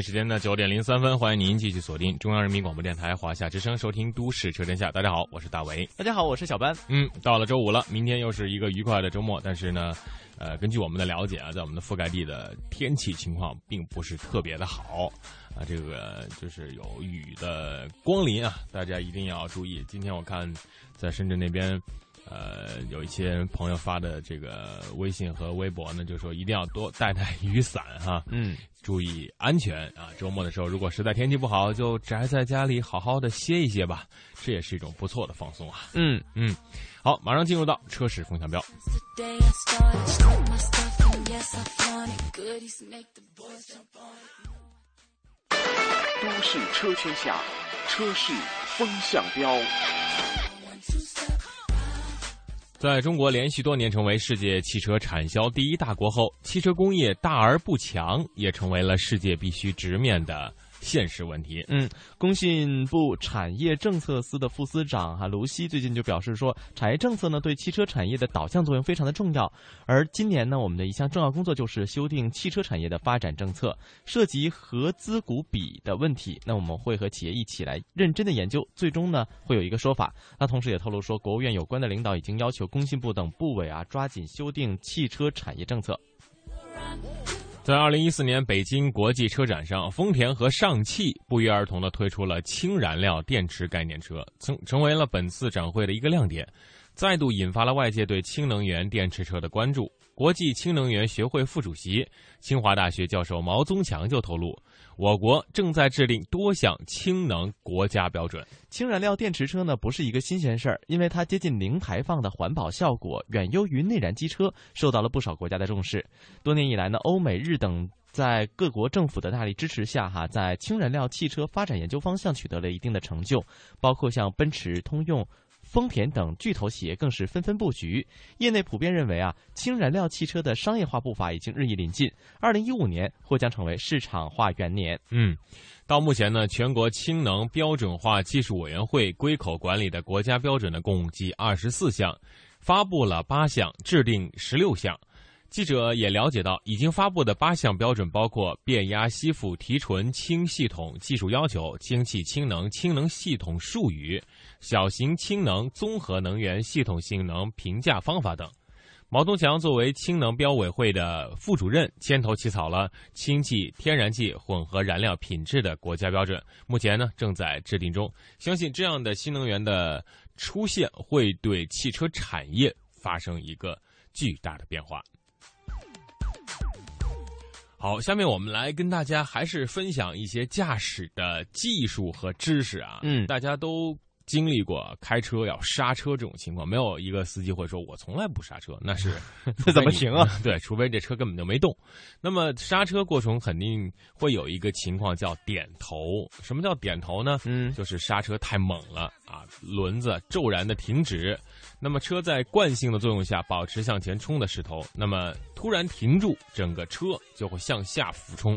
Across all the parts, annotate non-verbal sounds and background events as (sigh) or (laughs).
时间的九点零三分，欢迎您继续锁定中央人民广播电台华夏之声，收听《都市车天下》。大家好，我是大为。大家好，我是小班。嗯，到了周五了，明天又是一个愉快的周末。但是呢，呃，根据我们的了解啊，在我们的覆盖地的天气情况并不是特别的好啊，这个就是有雨的光临啊，大家一定要注意。今天我看在深圳那边。呃，有一些朋友发的这个微信和微博呢，就说一定要多带带雨伞哈，嗯，注意安全啊。周末的时候，如果实在天气不好，就宅在家里好好的歇一歇吧，这也是一种不错的放松啊。嗯嗯，好，马上进入到车市风向标。都市车天下，车市风向标。在中国连续多年成为世界汽车产销第一大国后，汽车工业大而不强也成为了世界必须直面的。现实问题。嗯，工信部产业政策司的副司长哈卢西最近就表示说，产业政策呢对汽车产业的导向作用非常的重要。而今年呢，我们的一项重要工作就是修订汽车产业的发展政策，涉及合资股比的问题。那我们会和企业一起来认真的研究，最终呢会有一个说法。那同时也透露说，国务院有关的领导已经要求工信部等部委啊抓紧修订汽车产业政策。在二零一四年北京国际车展上，丰田和上汽不约而同的推出了氢燃料电池概念车，成成为了本次展会的一个亮点，再度引发了外界对氢能源电池车的关注。国际氢能源学会副主席、清华大学教授毛宗强就透露。我国正在制定多项氢能国家标准。氢燃料电池车呢，不是一个新鲜事儿，因为它接近零排放的环保效果远优于内燃机车，受到了不少国家的重视。多年以来呢，欧美日等在各国政府的大力支持下，哈，在氢燃料汽车发展研究方向取得了一定的成就，包括像奔驰、通用。丰田等巨头企业更是纷纷布局，业内普遍认为啊，氢燃料汽车的商业化步伐已经日益临近，二零一五年或将成为市场化元年。嗯，到目前呢，全国氢能标准化技术委员会归口管理的国家标准呢，共计二十四项，发布了八项，制定十六项。记者也了解到，已经发布的八项标准包括变压吸附提纯氢系统技术要求、氢气氢能氢能系统术语、小型氢能综合能源系统性能评价方法等。毛东强作为氢能标委会的副主任，牵头起草了氢气、天然气混合燃料品质的国家标准，目前呢正在制定中。相信这样的新能源的出现，会对汽车产业发生一个巨大的变化。好，下面我们来跟大家还是分享一些驾驶的技术和知识啊。嗯，大家都经历过开车要刹车这种情况，没有一个司机会说“我从来不刹车”，那是 (laughs) 这怎么行啊？(laughs) 对，除非这车根本就没动。那么刹车过程肯定会有一个情况叫点头。什么叫点头呢？嗯，就是刹车太猛了啊，轮子骤然的停止。那么车在惯性的作用下保持向前冲的势头，那么突然停住，整个车就会向下俯冲。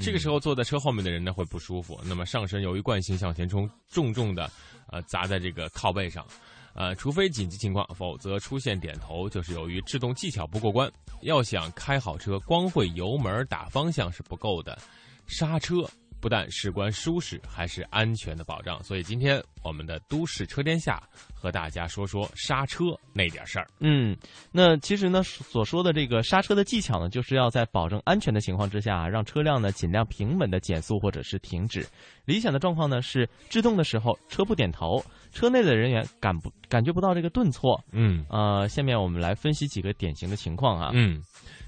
这个时候坐在车后面的人呢会不舒服，那么上身由于惯性向前冲，重重的呃砸在这个靠背上，呃，除非紧急情况，否则出现点头就是由于制动技巧不过关。要想开好车，光会油门打方向是不够的，刹车。不但事关舒适，还是安全的保障。所以今天我们的都市车天下和大家说说刹车那点事儿。嗯，那其实呢，所说的这个刹车的技巧呢，就是要在保证安全的情况之下，让车辆呢尽量平稳的减速或者是停止。理想的状况呢是制动的时候车不点头，车内的人员感不感觉不到这个顿挫。嗯，呃，下面我们来分析几个典型的情况啊。嗯。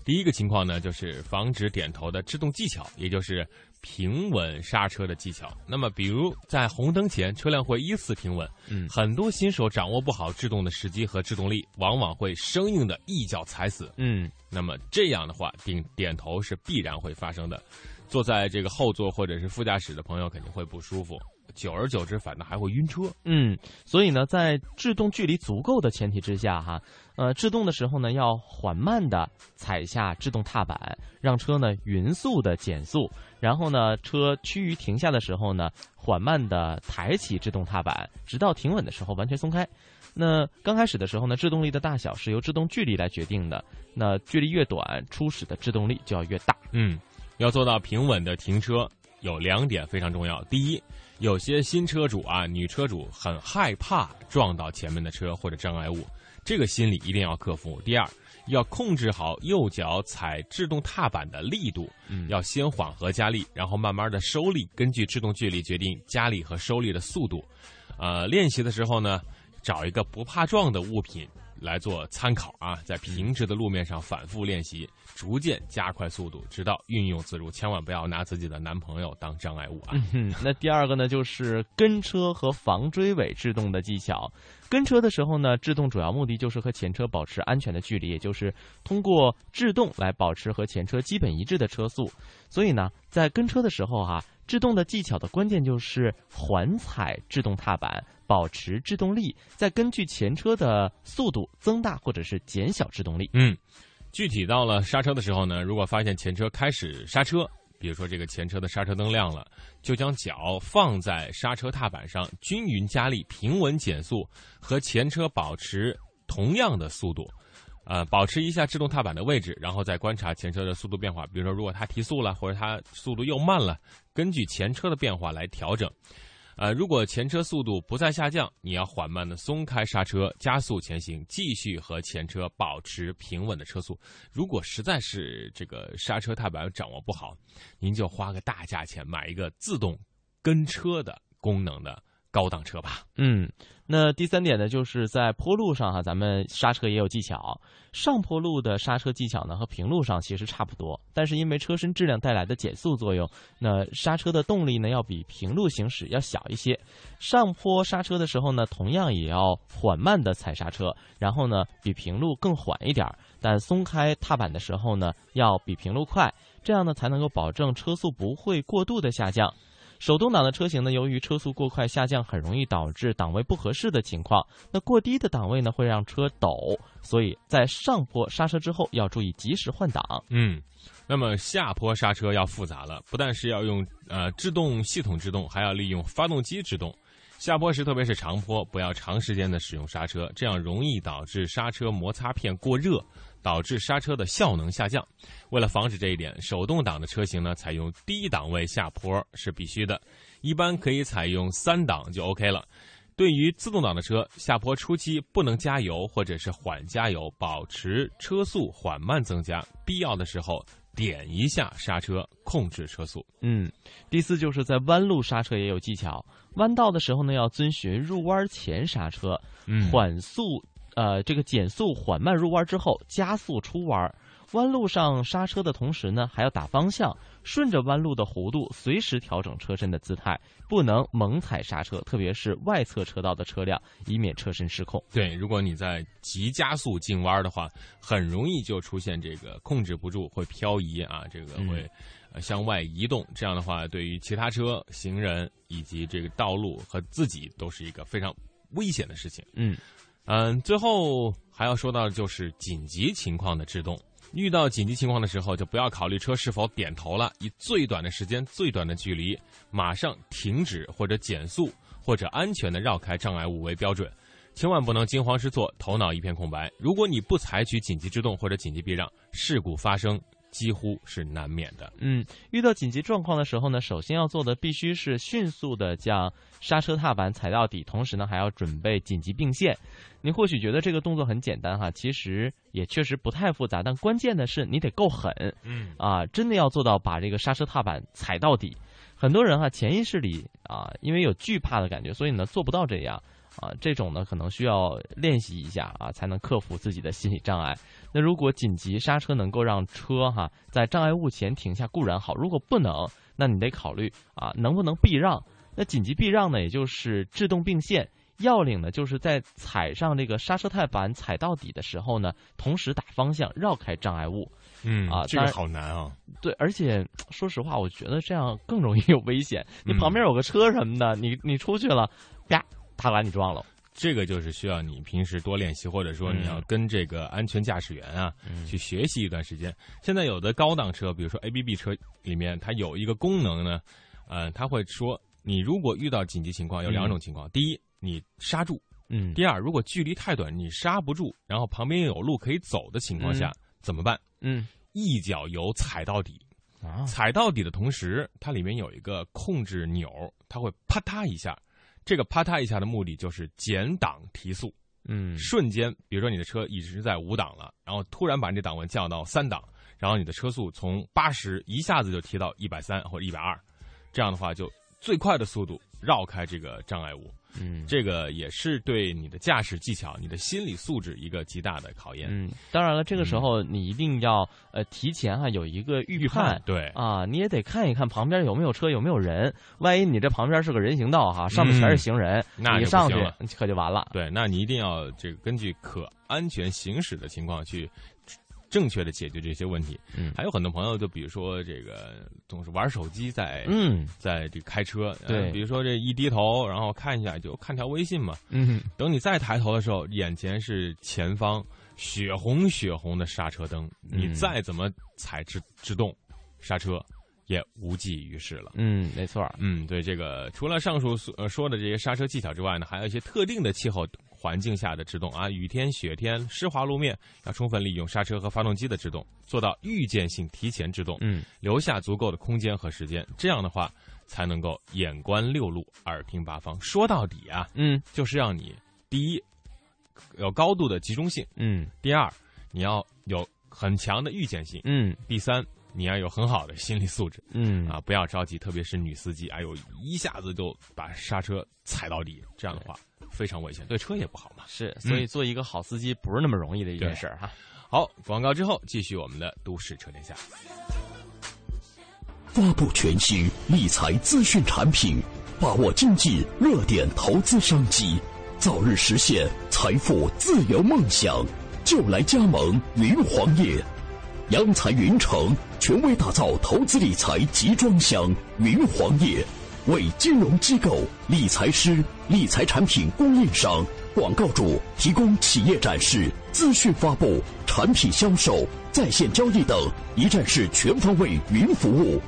第一个情况呢，就是防止点头的制动技巧，也就是平稳刹车的技巧。那么，比如在红灯前，车辆会依次停稳。嗯很多新手掌握不好制动的时机和制动力，往往会生硬的一脚踩死。嗯那么这样的话，顶点头是必然会发生的。坐在这个后座或者是副驾驶的朋友肯定会不舒服，久而久之，反倒还会晕车。嗯，所以呢，在制动距离足够的前提之下，哈，呃，制动的时候呢，要缓慢的踩下制动踏板，让车呢匀速的减速，然后呢，车趋于停下的时候呢，缓慢的抬起制动踏板，直到停稳的时候完全松开。那刚开始的时候呢，制动力的大小是由制动距离来决定的。那距离越短，初始的制动力就要越大。嗯，要做到平稳的停车，有两点非常重要。第一，有些新车主啊，女车主很害怕撞到前面的车或者障碍物，这个心理一定要克服。第二，要控制好右脚踩制动踏板的力度，嗯要先缓和加力，然后慢慢的收力，根据制动距离决定加力和收力的速度。呃，练习的时候呢，找一个不怕撞的物品来做参考啊，在平直的路面上反复练习，逐渐加快速度，直到运用自如。千万不要拿自己的男朋友当障碍物啊！那第二个呢，就是跟车和防追尾制动的技巧。跟车的时候呢，制动主要目的就是和前车保持安全的距离，也就是通过制动来保持和前车基本一致的车速。所以呢，在跟车的时候哈、制动的技巧的关键就是缓踩制动踏板，保持制动力，再根据前车的速度增大或者是减小制动力。嗯，具体到了刹车的时候呢，如果发现前车开始刹车，比如说这个前车的刹车灯亮了，就将脚放在刹车踏板上，均匀加力，平稳减速，和前车保持同样的速度。呃，保持一下制动踏板的位置，然后再观察前车的速度变化。比如说，如果它提速了，或者它速度又慢了，根据前车的变化来调整。呃，如果前车速度不再下降，你要缓慢的松开刹车，加速前行，继续和前车保持平稳的车速。如果实在是这个刹车踏板掌握不好，您就花个大价钱买一个自动跟车的功能的高档车吧。嗯，那第三点呢，就是在坡路上哈，咱们刹车也有技巧。上坡路的刹车技巧呢，和平路上其实差不多，但是因为车身质量带来的减速作用，那刹车的动力呢，要比平路行驶要小一些。上坡刹车的时候呢，同样也要缓慢的踩刹车，然后呢，比平路更缓一点，但松开踏板的时候呢，要比平路快，这样呢，才能够保证车速不会过度的下降。手动挡的车型呢，由于车速过快下降，很容易导致档位不合适的情况。那过低的档位呢，会让车抖，所以在上坡刹车之后要注意及时换挡。嗯，那么下坡刹车要复杂了，不但是要用呃制动系统制动，还要利用发动机制动。下坡时，特别是长坡，不要长时间的使用刹车，这样容易导致刹车摩擦片过热，导致刹车的效能下降。为了防止这一点，手动挡的车型呢，采用低档位下坡是必须的，一般可以采用三档就 OK 了。对于自动挡的车，下坡初期不能加油或者是缓加油，保持车速缓慢增加，必要的时候点一下刹车，控制车速。嗯，第四就是在弯路刹车也有技巧，弯道的时候呢，要遵循入弯前刹车，嗯缓速，呃，这个减速缓慢入弯之后加速出弯。弯路上刹车的同时呢，还要打方向，顺着弯路的弧度随时调整车身的姿态，不能猛踩刹车，特别是外侧车道的车辆，以免车身失控。对，如果你在急加速进弯的话，很容易就出现这个控制不住，会漂移啊，这个会呃向外移动。这样的话，对于其他车、行人以及这个道路和自己都是一个非常危险的事情。嗯嗯，最后还要说到的就是紧急情况的制动。遇到紧急情况的时候，就不要考虑车是否点头了，以最短的时间、最短的距离，马上停止或者减速，或者安全的绕开障碍物为标准。千万不能惊慌失措，头脑一片空白。如果你不采取紧急制动或者紧急避让，事故发生几乎是难免的。嗯，遇到紧急状况的时候呢，首先要做的必须是迅速的将刹车踏板踩到底，同时呢还要准备紧急并线。你或许觉得这个动作很简单哈，其实也确实不太复杂，但关键的是你得够狠嗯啊，真的要做到把这个刹车踏板踩到底。很多人哈潜意识里啊，因为有惧怕的感觉，所以呢做不到这样啊。这种呢可能需要练习一下啊，才能克服自己的心理障碍。那如果紧急刹车能够让车哈在障碍物前停下固然好，如果不能，那你得考虑啊，能不能避让？那紧急避让呢，也就是制动并线。要领呢，就是在踩上这个刹车踏板踩到底的时候呢，同时打方向绕开障碍物。嗯啊，这个好难啊。对，而且说实话，我觉得这样更容易有危险。你旁边有个车什么的，你你出去了，啪，他把你撞了。这个就是需要你平时多练习，或者说你要跟这个安全驾驶员啊去学习一段时间。现在有的高档车，比如说 A B B 车里面，它有一个功能呢，呃，它会说，你如果遇到紧急情况，有两种情况：第一，你刹住；嗯，第二，如果距离太短，你刹不住，然后旁边有路可以走的情况下，怎么办？嗯，一脚油踩到底，啊，踩到底的同时，它里面有一个控制钮，它会啪嗒一下。这个啪嗒一下的目的就是减档提速，嗯，瞬间，比如说你的车一直在五档了，然后突然把这档位降到三档，然后你的车速从八十一下子就提到一百三或者一百二，这样的话就最快的速度绕开这个障碍物。嗯，这个也是对你的驾驶技巧、你的心理素质一个极大的考验。嗯，当然了，这个时候你一定要呃提前哈有一个预判，对啊，你也得看一看旁边有没有车有没有人，万一你这旁边是个人行道哈，上面全是行人，那你上去可就完了。对，那你一定要这个根据可安全行驶的情况去。正确的解决这些问题，嗯，还有很多朋友，就比如说这个总是玩手机在，嗯，在这开车，对，比如说这一低头，然后看一下就看条微信嘛，嗯，等你再抬头的时候，眼前是前方血红血红的刹车灯，你再怎么踩制制动刹车，也无济于事了。嗯，没错，嗯，对，这个除了上述所说的这些刹车技巧之外呢，还有一些特定的气候。环境下的制动啊，雨天、雪天、湿滑路面，要充分利用刹车和发动机的制动，做到预见性提前制动，嗯，留下足够的空间和时间，这样的话才能够眼观六路，耳听八方。说到底啊，嗯，就是让你第一有高度的集中性，嗯，第二你要有很强的预见性，嗯，第三你要有很好的心理素质，嗯啊，不要着急，特别是女司机，哎呦，一下子就把刹车踩到底，这样的话。非常危险，对车也不好嘛。是，所以做一个好司机不是那么容易的一件事儿哈。好，广告之后继续我们的都市车天下。发布全新理财资讯产品，把握经济热点投资商机，早日实现财富自由梦想，就来加盟云黄业，央财云城权威打造投资理财集装箱云黄业。为金融机构、理财师、理财产品供应商、广告主提供企业展示、资讯发布、产品销售、在线交易等一站式全方位云服务。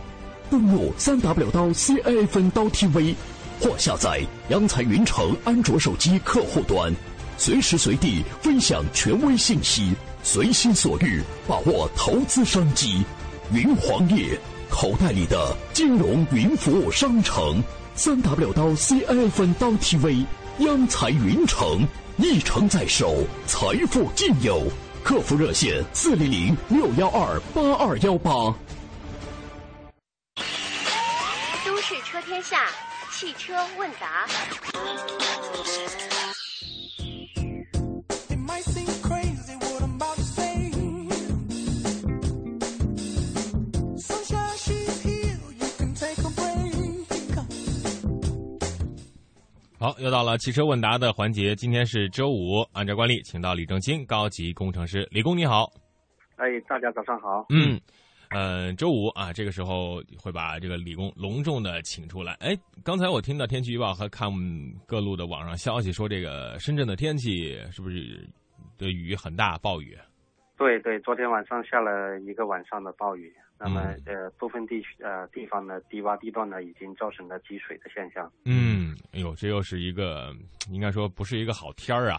登录三 W 刀 CIFN 刀 TV，或下载央财云城安卓手机客户端，随时随地分享权威信息，随心所欲把握投资商机。云黄业。口袋里的金融云服务商城，三 W 刀 CIFN 刀 TV，央财云城，一城在手，财富尽有。客服热线：四零零六幺二八二幺八。都市车天下，汽车问答。好，又到了汽车问答的环节。今天是周五，按照惯例，请到李正清高级工程师。李工你好，哎，大家早上好。嗯，呃，周五啊，这个时候会把这个李工隆重的请出来。哎，刚才我听到天气预报和看各路的网上消息说，这个深圳的天气是不是的雨很大，暴雨？对对，昨天晚上下了一个晚上的暴雨。那么呃，部分地区呃地方的低洼地段呢，已经造成了积水的现象。嗯，哎呦，这又是一个应该说不是一个好天儿啊！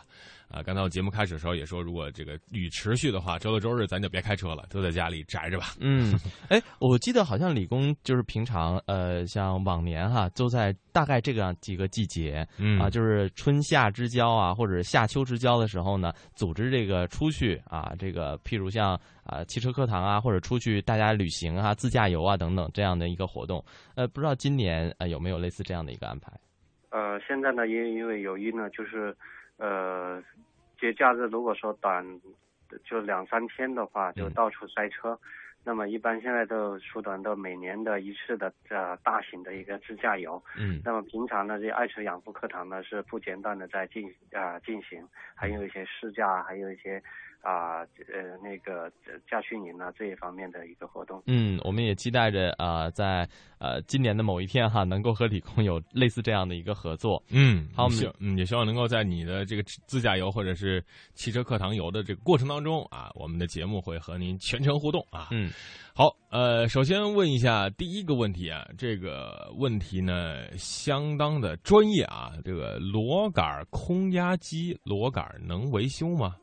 啊，刚才我节目开始的时候也说，如果这个雨持续的话，周六周日咱就别开车了，都在家里宅着吧。嗯，哎，我记得好像理工就是平常呃，像往年哈，都在大概这个几个季节，嗯啊，就是春夏之交啊，或者夏秋之交的时候呢，组织这个出去啊，这个譬如像啊汽车课堂啊，或者出去大家旅行啊、自驾游啊等等这样的一个活动。呃，不知道今年呃有没有类似这样的一个安排？呃，现在呢，因因为有一呢，就是呃。节假日如果说短，就两三天的话，就到处塞车。那么一般现在都缩短到每年的一次的呃大型的一个自驾游。嗯那么平常呢，这爱车养护课堂呢是不间断的在进啊、进行，还有一些试驾，还有一些啊呃那个呃驾训营呢这一方面的一个活动。嗯，我们也期待着啊、呃在呃今年的某一天哈，能够和理工有类似这样的一个合作。嗯，好我们也希望能够在你的这个自驾游或者是汽车课堂游的这个过程当中啊，我们的节目会和您全程互动啊。嗯，好，呃，首先问一下第一个问题啊，这个问题呢相当的专业啊，这个螺杆空压机螺杆能维修吗？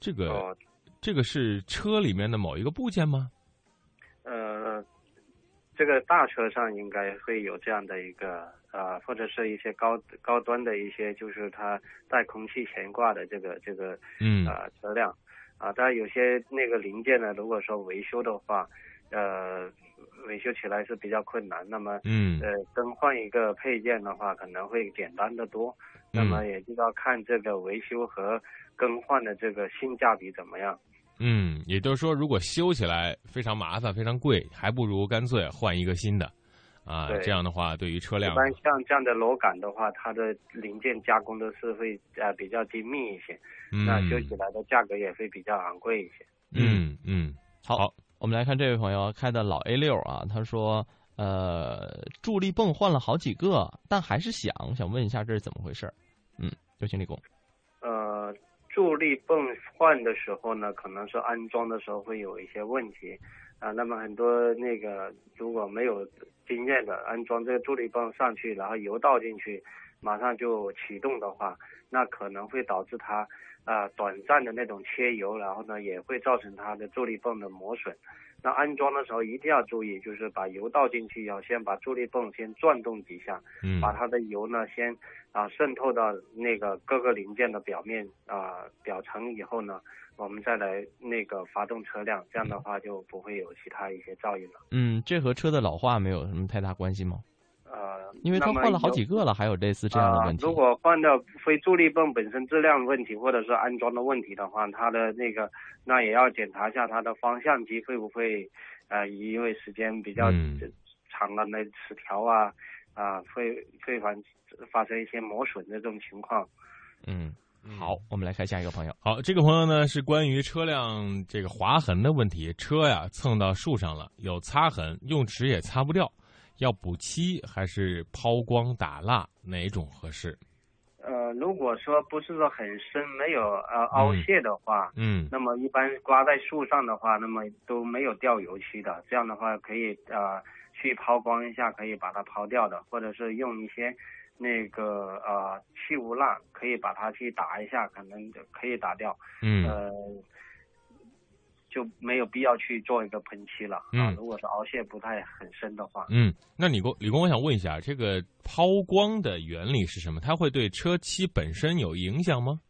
这个、哦这个是车里面的某一个部件吗？呃，这个大车上应该会有这样的一个呃，或者是一些高高端的一些，就是它带空气悬挂的这个这个嗯呃车辆啊，当然有些那个零件呢，如果说维修的话，呃，维修起来是比较困难。那么嗯呃，更换一个配件的话，可能会简单的多。那么也就要看这个维修和更换的这个性价比怎么样。嗯，也就是说，如果修起来非常麻烦、非常贵，还不如干脆换一个新的，啊，这样的话，对于车辆一，般像这样的螺杆的话，它的零件加工都是会呃比较精密一些，嗯那修起来的价格也会比较昂贵一些。嗯嗯，好，好我们来看这位朋友开的老 A 六啊，他说，呃，助力泵换了好几个，但还是响，想问一下这是怎么回事？嗯，有请李工。助力泵换的时候呢，可能是安装的时候会有一些问题啊、那么很多那个如果没有经验的安装这个助力泵上去，然后油倒进去，马上就启动的话，那可能会导致它啊、短暂的那种缺油，然后呢也会造成它的助力泵的磨损。那安装的时候一定要注意，就是把油倒进去以后，先把助力泵先转动几下，嗯把它的油呢先啊渗透到那个各个零件的表面啊表层以后呢，我们再来那个发动车辆，这样的话就不会有其他一些噪音了。嗯，这和车的老化没有什么太大关系吗？呃，因为他换了好几个了，还有类似这样的问题。啊如果换的非助力泵本身质量问题，或者是安装的问题的话，它的那个那也要检查一下它的方向机会不会呃因为时间比较嗯长了那齿条啊啊会会发发生一些磨损的这种情况。嗯，好，我们来看下一个朋友。好，这个朋友呢是关于车辆这个划痕的问题，车呀蹭到树上了，有擦痕，用纸也擦不掉，要补漆还是抛光打蜡，哪种合适？呃，如果说不是说很深，没有呃凹陷的话，嗯那么一般刮在树上的话，那么都没有掉油漆的，这样的话可以呃去抛光一下，可以把它抛掉的，或者是用一些那个呃去污蜡，可以把它去打一下，可能就可以打掉，嗯呃，就没有必要去做一个喷漆了啊。嗯如果是凹陷不太很深的话，嗯，那李工，李工，我想问一下，这个抛光的原理是什么？它会对车漆本身有影响吗？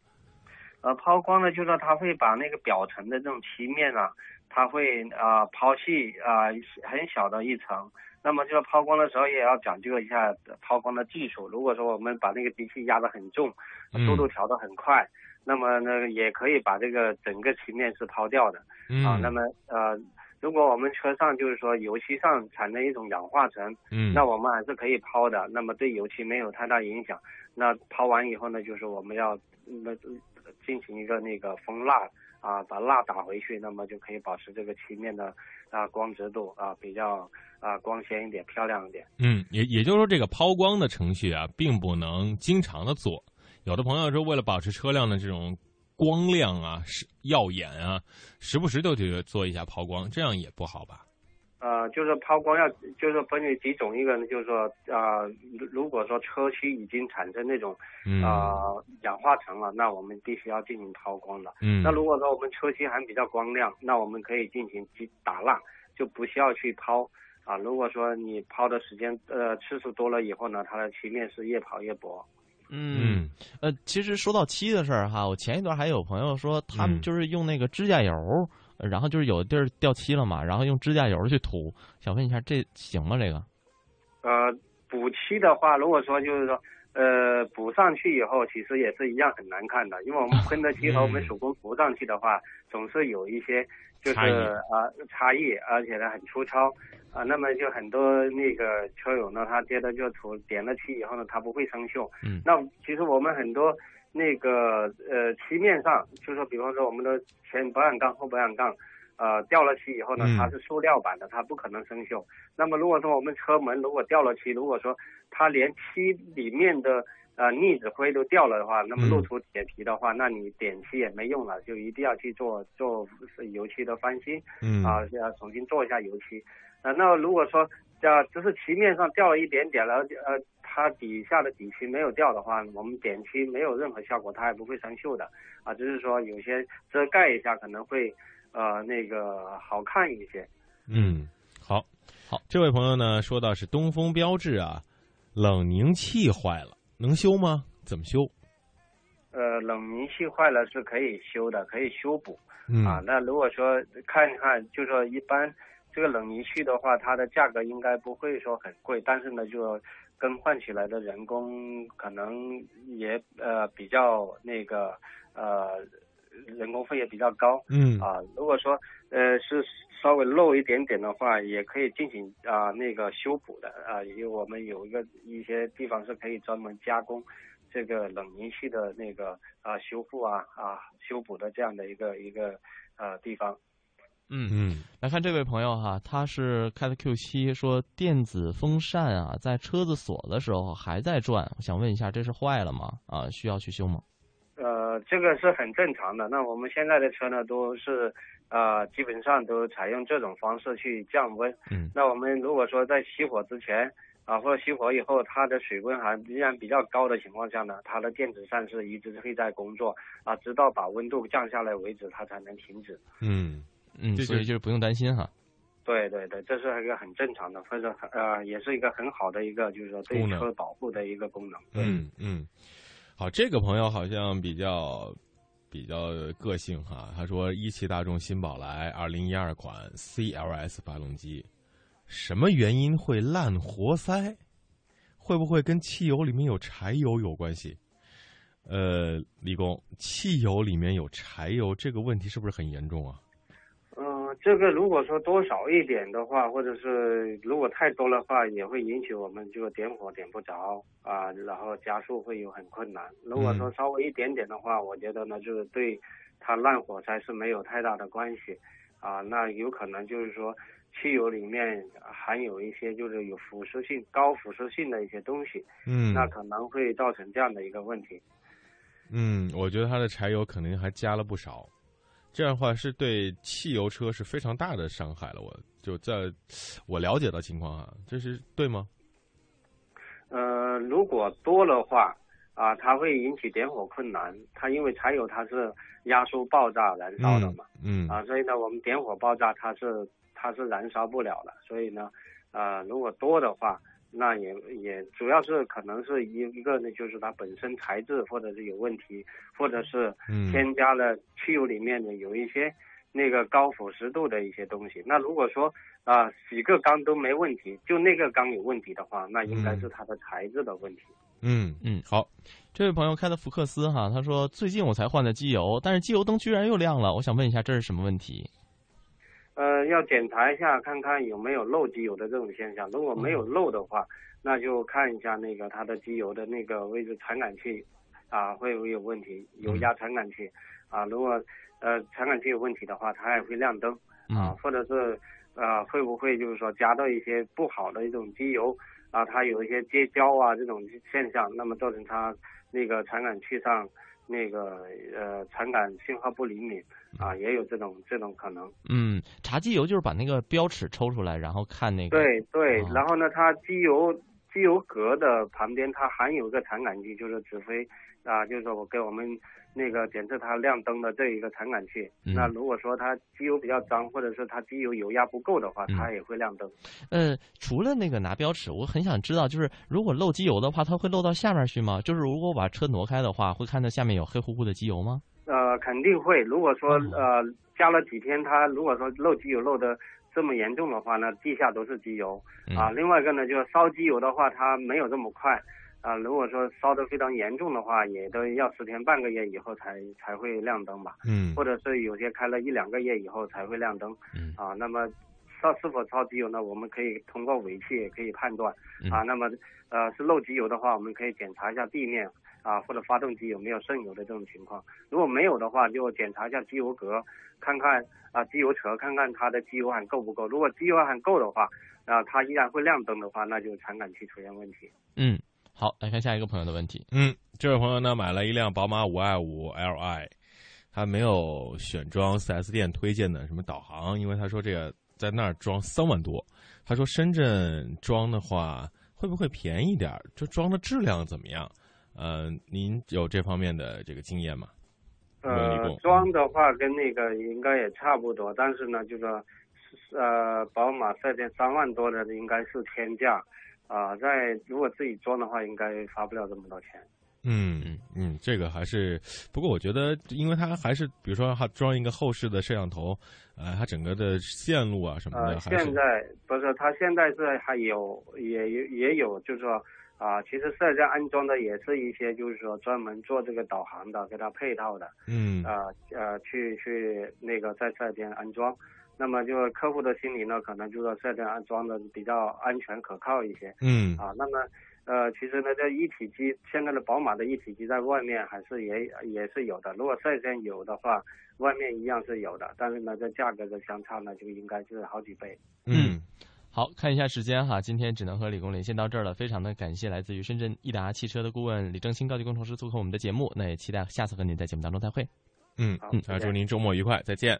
呃，抛光呢，就是它会把那个表层的这种漆面啊，它会啊、抛弃啊、很小的一层。那么就是抛光的时候也要讲究一下抛光的技术。如果说我们把那个机器压得很重，嗯速度调得很快，那么呢也可以把这个整个漆面是抛掉的。嗯啊，那么呃，如果我们车上就是说油漆上产生一种氧化层，嗯那我们还是可以抛的，那么对油漆没有太大影响。那抛完以后呢，就是我们要那、进行一个那个封蜡啊，把蜡打回去，那么就可以保持这个漆面的啊光泽度啊比较啊光鲜一点、漂亮一点。嗯，也也就是说，这个抛光的程序啊，并不能经常的做。有的朋友说，为了保持车辆的这种光亮啊、是耀眼啊，时不时就去做一下抛光，这样也不好吧？呃，就是抛光要，就是分为几种，一个呢就是说，呃，如如果说车漆已经产生那种嗯呃氧化层了，那我们必须要进行抛光的。嗯，那如果说我们车漆还比较光亮，那我们可以进行击打蜡，就不需要去抛啊。如果说你抛的时间呃次数多了以后呢，它的漆面是越跑越薄。嗯，呃，其实说到漆的事儿哈，我前一段还有朋友说，他们嗯。就是用那个指甲油，呃然后就是有的地儿掉漆了嘛，然后用指甲油去涂，想问一下这行吗？这个？呃，补漆的话，如果说就是说呃补上去以后，其实也是一样很难看的，因为我们喷的漆和我们手工涂上去的话，总是有一些就是差异。啊、差异，而且呢很粗糙啊、那么就很多那个车友呢，他觉得就涂点了漆以后呢，它不会生锈。嗯那其实我们很多那个呃漆面上，就说比方说我们的前保险杠、后保险杠。呃，掉了漆以后呢嗯，它是塑料板的，它不可能生锈。那么如果说我们车门如果掉了漆，如果说它连漆里面的呃腻子灰都掉了的话，那么嗯路途铁皮的话，那你点漆也没用了，就一定要去做做油漆的翻新嗯啊，要重新做一下油漆。呃，那如果说啊只是漆面上掉了一点点了，呃它底下的底漆没有掉的话，我们点漆没有任何效果，它也不会生锈的啊，只是说有些遮盖一下可能会呃那个好看一些。嗯，好，好，这位朋友呢说到是东风标致啊，冷凝器坏了，能修吗？怎么修？呃，冷凝器坏了是可以修的，可以修补。嗯啊，那如果说看一看，就说一般这个冷凝器的话，它的价格应该不会说很贵，但是呢，就更换起来的人工可能也呃比较那个呃人工费也比较高嗯啊。如果说呃是稍微漏一点点的话，也可以进行啊那个修补的啊，因为我们有一个一些地方是可以专门加工。这个冷凝器的那个啊修复啊啊修补的这样的一个一个呃地方。嗯，嗯来看这位朋友哈，他是开的 Q 七，说电子风扇啊，在车子锁的时候还在转，我想问一下，这是坏了吗？啊，需要去修吗？呃，这个是很正常的。那我们现在的车呢，都是呃基本上都采用这种方式去降温。嗯那我们如果说在熄火之前啊，或者熄火以后，它的水温还依然比较高的情况下呢，它的电子扇是一直会在工作啊，直到把温度降下来为止，它才能停止。嗯嗯，所以就是不用担心哈。对对对，这是一个很正常的，或者呃，也是一个很好的一个，就是说对车保护的一个功能。对。嗯嗯，好，这个朋友好像比较比较个性哈，他说一汽大众新宝来二零一二款 CLS 发动机，什么原因会烂活塞？会不会跟汽油里面有柴油有关系？呃，李工，汽油里面有柴油这个问题是不是很严重啊？嗯，这个如果说多少一点的话，或者是如果太多的话，也会引起我们就点火点不着啊，然后加速会有很困难。如果说稍微一点点的话，我觉得呢，就是对它烂火柴是没有太大的关系啊。那有可能就是说汽油里面含有一些就是有腐蚀性、高腐蚀性的一些东西，嗯那可能会造成这样的一个问题。嗯，我觉得它的柴油可能还加了不少，这样的话是对汽油车是非常大的伤害了。我就在我了解到情况啊，这是对吗？呃，如果多的话，啊，它会引起点火困难。它因为柴油它是压缩爆炸燃烧的嘛，嗯啊，所以呢，我们点火爆炸它是它是燃烧不了的。所以呢，呃，如果多的话，那也也主要是可能是一一个呢，就是它本身材质或者是有问题，或者是嗯添加了汽油里面的有一些那个高腐蚀度的一些东西。那如果说啊、几个缸都没问题，就那个缸有问题的话，那应该是它的材质的问题。嗯嗯好，这位朋友开的福克斯哈，他说最近我才换的机油，但是机油灯居然又亮了，我想问一下这是什么问题？呃，要检查一下，看看有没有漏机油的这种现象。如果没有漏的话，那就看一下那个它的机油的那个位置传感器啊会不会有问题，油压传感器。啊，如果呃传感器有问题的话，它也会亮灯啊嗯，或者是呃会不会就是说加到一些不好的一种机油啊，它有一些结胶啊这种现象，那么造成它那个传感器上那个呃传感信号不灵敏啊，也有这种这种可能。嗯，查机油就是把那个标尺抽出来，然后看那个。对对哦，然后呢，它机油机油格的旁边它含有一个传感器，就是指挥啊，就是说我给我们那个检测它亮灯的这一个传感器。嗯那如果说它机油比较脏，或者是它机油油压不够的话，嗯它也会亮灯。呃，除了那个拿标尺，我很想知道，就是如果漏机油的话，它会漏到下面去吗？就是如果我把车挪开的话，会看到下面有黑乎乎的机油吗？呃，肯定会。如果说哦呃加了几天，它如果说漏机油漏的这么严重的话呢，地下都是机油嗯啊。另外一个呢，就是烧机油的话，它没有这么快啊，如果说烧得非常严重的话，也都要十天半个月以后才才会亮灯吧。嗯或者是有些开了一两个月以后才会亮灯。嗯啊，那么烧是否烧机油呢？我们可以通过尾气也可以判断。嗯啊，那么呃是漏机油的话，我们可以检查一下地面啊或者发动机有没有渗油的这种情况。如果没有的话，就检查一下机油格，看看啊机油车，看看它的机油还够不够。如果机油还够的话，啊它依然会亮灯的话，那就传感器出现问题。嗯，好，来看下一个朋友的问题。嗯，这位朋友呢买了一辆宝马五二五 Li，他没有选装 4S 店推荐的什么导航，因为他说这个在那儿装三万多。他说深圳装的话会不会便宜点儿？这装的质量怎么样？呃，您有这方面的这个经验吗？呃，装的话跟那个应该也差不多，但是呢，就是呃，宝马四 S 店三万多的应该是天价，啊、在如果自己装的话，应该花不了这么多钱。嗯嗯嗯，这个还是，不过我觉得，因为它还是，比如说它装一个后视的摄像头，呃，它整个的线路啊什么的，呃，还现在不是，它现在是还有也也也有，就是说啊、其实现在安装的也是一些，就是说专门做这个导航的，给它配套的，嗯啊呃去去那个在这边安装。那么就是客户的心里呢，可能就是说四 S 店安装的比较安全可靠一些。嗯啊，那么呃，其实呢，这一体机现在的宝马的一体机在外面还是也也是有的。如果四 S 店有的话，外面一样是有的，但是呢，这价格的相差呢，就应该是好几倍。嗯好看一下时间哈，今天只能和李工连线到这儿了。非常的感谢来自于深圳益达汽车的顾问李正清高级工程师做客我们的节目，那也期待下次和您在节目当中再会。嗯好祝您周末愉快，再见。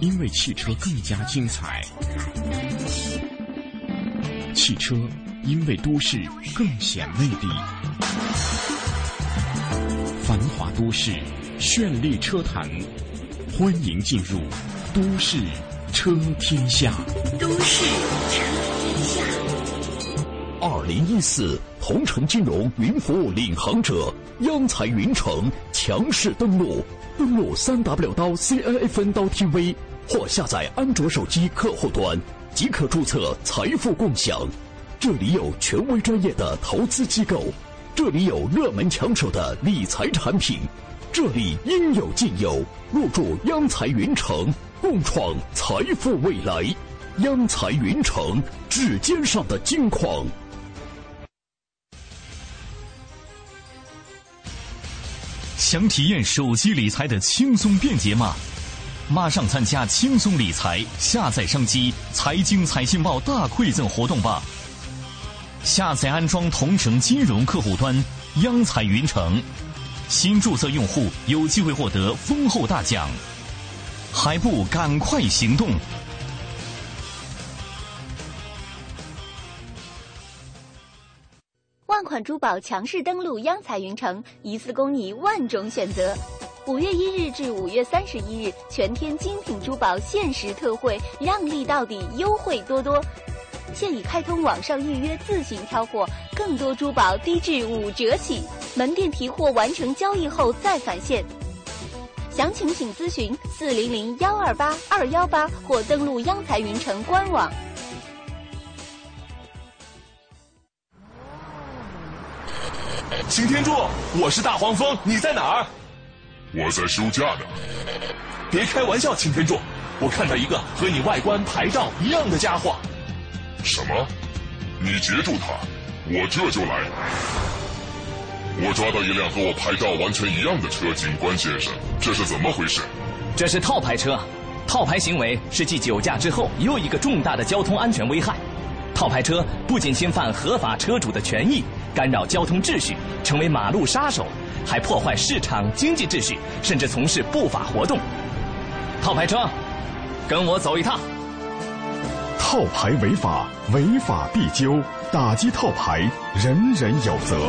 因为汽车更加精彩，汽车因为都市更显魅力。繁华都市，绚丽车坛，欢迎进入都市车天下。都市车天下。二零一四同城金融云服务领航者央财云城强势登陆，登录三 w 刀 CNFN 刀 TV 或下载安卓手机客户端，即可注册财富共享。这里有权威专业的投资机构，这里有热门抢手的理财产品，这里应有尽有。入驻央财云城，共创财富未来。央财云城，指尖上的金矿。想体验手机理财的轻松便捷吗？马上参加轻松理财下载商机财经财信报大馈赠活动吧！下载安装同城金融客户端央财云城，新注册用户有机会获得丰厚大奖，还不赶快行动！万款珠宝强势登陆央财云城，一次供你万种选择。五月一日至五月三十一日，全天精品珠宝限时特惠，让利到底，优惠多多。现已开通网上预约，自行挑货，更多珠宝低至五折起。门店提货完成交易后再返现。详情请咨询四零零幺二八二幺八或登录央财云城官网。擎天柱，我是大黄蜂，你在哪儿？我在休假呢。别开玩笑，擎天柱，我看到一个和你外观牌照一样的家伙。什么？你截住他，我这就来。我抓到一辆和我牌照完全一样的车，警官先生，这是怎么回事？这是套牌车，套牌行为是继酒驾之后又一个重大的交通安全危害。套牌车不仅侵犯合法车主的权益，干扰交通秩序，成为马路杀手，还破坏市场经济秩序，甚至从事不法活动。套牌车，跟我走一趟。套牌违法，违法必究，打击套牌，人人有责。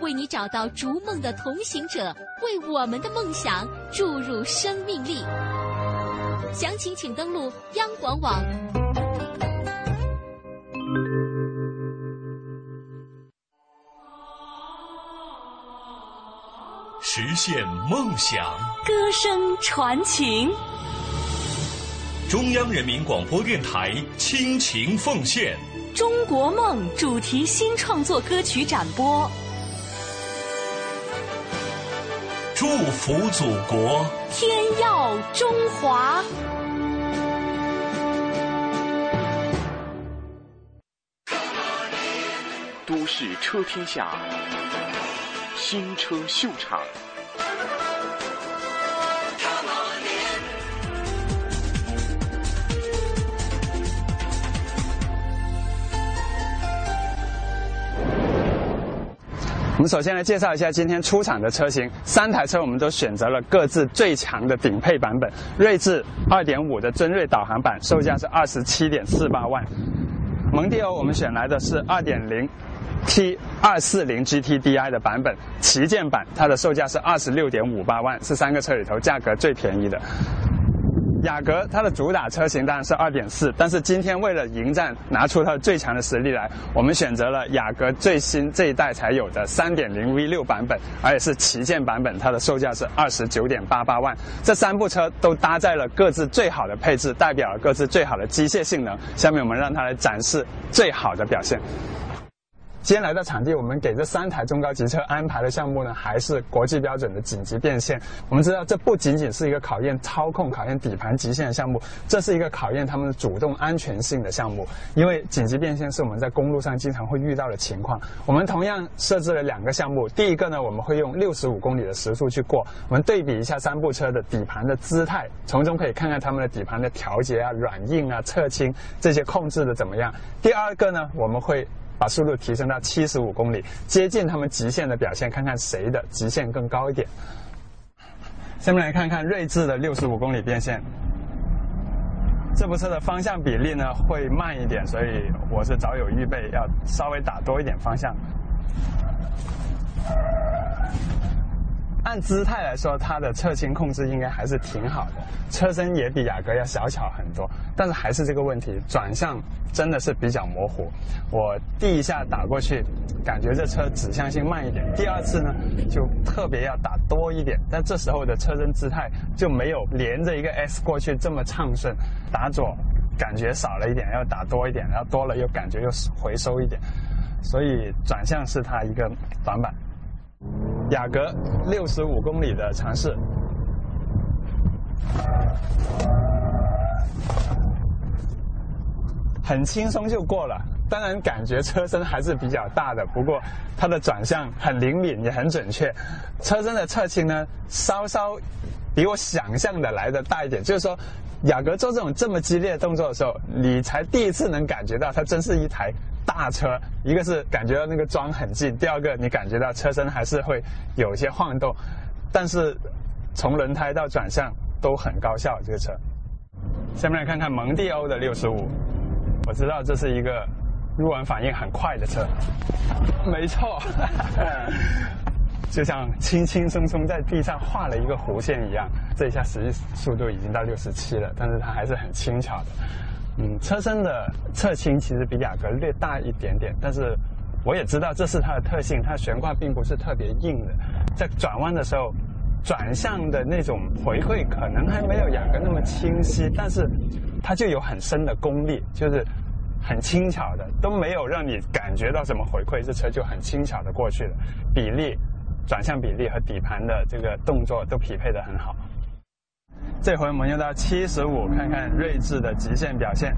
为你找到逐梦的同行者，为我们的梦想注入生命力。详情请登录央广网。实现梦想，歌声传情。中央人民广播电台倾情奉献《中国梦》主题新创作歌曲展播，祝福祖国，天耀中华。都市车天下，新车秀场。(laughs) 我们首先来介绍一下今天出厂的车型，三台车我们都选择了各自最强的顶配版本。锐志2.5的尊锐导航版，售价是27.48万；蒙迪欧我们选来的是2.0 T 240 GT DI 的版本，旗舰版，它的售价是26.58万，是三个车里头价格最便宜的。雅阁它的主打车型当然是2.4，但是今天为了迎战，拿出它最强的实力来，我们选择了雅阁最新这一代才有的3.0 V6 版本，而且是旗舰版本，它的售价是29.88万。这三部车都搭载了各自最好的配置，代表了各自最好的机械性能。下面我们让它来展示最好的表现。今天来到场地，我们给这三台中高级车安排的项目呢，还是国际标准的紧急变线。我们知道，这不仅仅是一个考验操控、考验底盘极限的项目，这是一个考验他们主动安全性的项目。因为紧急变线是我们在公路上经常会遇到的情况。我们同样设置了两个项目，第一个呢，我们会用六十五公里的时速去过，我们对比一下三部车的底盘的姿态，从中可以看看他们的底盘的调节啊、软硬啊、侧倾这些控制的怎么样。第二个呢，我们会。把速度提升到七十五公里，接近他们极限的表现，看看谁的极限更高一点。下面来看看锐志的六十五公里变线。这部车的方向比例呢会慢一点，所以我是早有预备，要稍微打多一点方向。按姿态来说，它的侧倾控制应该还是挺好的，车身也比雅阁要小巧很多，但是还是这个问题，转向真的是比较模糊。我第一下打过去，感觉这车指向性慢一点，第二次呢就特别要打多一点，但这时候的车身姿态就没有连着一个 S 过去这么畅顺，打左感觉少了一点，要打多一点，然后多了又感觉又回收一点，所以转向是它一个短板。雅阁六十五公里的尝试，很轻松就过了。当然，感觉车身还是比较大的，不过它的转向很灵敏，也很准确。车身的侧倾呢，稍稍比我想象的来的大一点。就是说，雅阁做这种这么激烈的动作的时候，你才第一次能感觉到它真是一台大车。一个是感觉到那个桩很近，第二个你感觉到车身还是会有一些晃动，但是从轮胎到转向都很高效。这个车，下面来看看蒙迪欧的六十五，我知道这是一个。入弯反应很快的车，没错，(laughs) 就像轻轻松松在地上画了一个弧线一样。这一下实际速度已经到六十七了，但是它还是很轻巧的。嗯，车身的侧倾其实比雅阁略大一点点，但是我也知道这是它的特性，它悬挂并不是特别硬的，在转弯的时候，转向的那种回馈可能还没有雅阁那么清晰，但是它就有很深的功力，就是。很轻巧的，都没有让你感觉到什么回馈，这车就很轻巧的过去了。比例、转向比例和底盘的这个动作都匹配的很好。这回我们用到七十五，看看锐志的极限表现。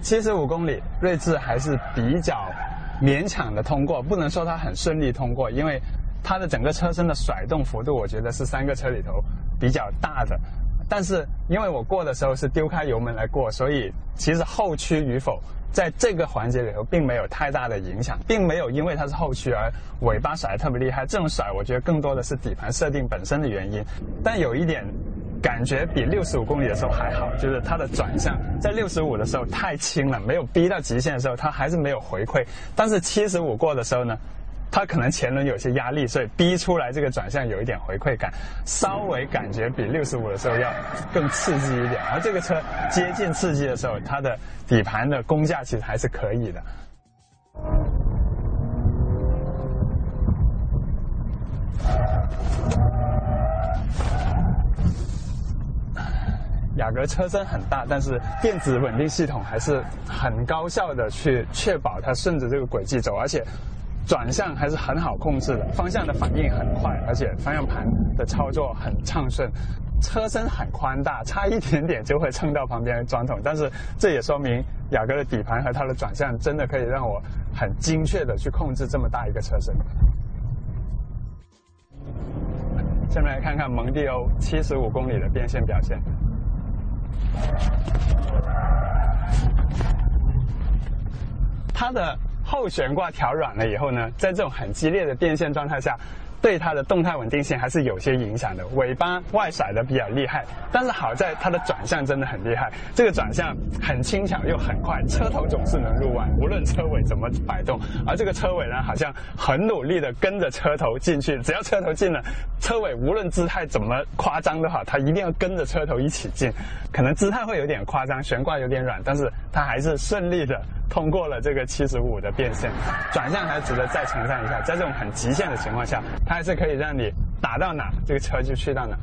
七十五公里，锐志还是比较勉强的通过，不能说它很顺利通过，因为它的整个车身的甩动幅度，我觉得是三个车里头比较大的。但是因为我过的时候是丢开油门来过，所以其实后驱与否在这个环节里头并没有太大的影响，并没有因为它是后驱而尾巴甩得特别厉害。这种甩，我觉得更多的是底盘设定本身的原因。但有一点。感觉比六十五公里的时候还好，就是它的转向在六十五的时候太轻了，没有逼到极限的时候，它还是没有回馈。但是七十五过的时候呢，它可能前轮有些压力，所以逼出来这个转向有一点回馈感，稍微感觉比六十五的时候要更刺激一点。而这个车接近刺激的时候，它的底盘的功架其实还是可以的。雅阁车身很大，但是电子稳定系统还是很高效的去确保它顺着这个轨迹走，而且转向还是很好控制的，方向的反应很快，而且方向盘的操作很畅顺。车身很宽大，差一点点就会蹭到旁边的砖头，但是这也说明雅阁的底盘和它的转向真的可以让我很精确的去控制这么大一个车身。下面来看看蒙迪欧七十五公里的变线表现。它的后悬挂调软了以后呢，在这种很激烈的变线状态下，对它的动态稳定性还是有些影响的。尾巴外甩的比较厉害，但是好在它的转向真的很厉害，这个转向很轻巧又很快，车头总是能入弯，无论车尾怎么摆动。而这个车尾呢，好像很努力的跟着车头进去，只要车头进了，车尾无论姿态怎么夸张的话，它一定要跟着车头一起进。可能姿态会有点夸张，悬挂有点软，但是它还是顺利的通过了这个七十五的变线。转向还值得再称赞一下，在这种很极限的情况下，还是可以让你打到哪，这个车就去到哪。